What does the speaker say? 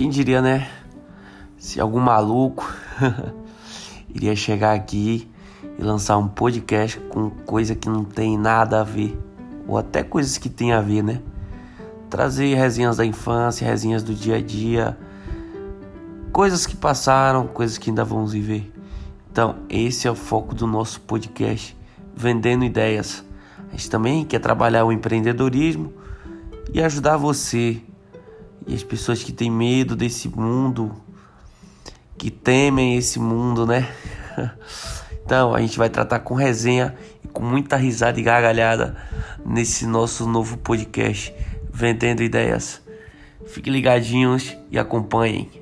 Quem diria, né? Se algum maluco iria chegar aqui e lançar um podcast com coisa que não tem nada a ver, ou até coisas que tem a ver, né? Trazer resenhas da infância, resenhas do dia a dia, coisas que passaram, coisas que ainda vamos viver. Então, esse é o foco do nosso podcast, vendendo ideias. A gente também quer trabalhar o empreendedorismo e ajudar você e as pessoas que têm medo desse mundo, que temem esse mundo, né? Então a gente vai tratar com resenha e com muita risada e gargalhada nesse nosso novo podcast, Vendendo Ideias. Fiquem ligadinhos e acompanhem.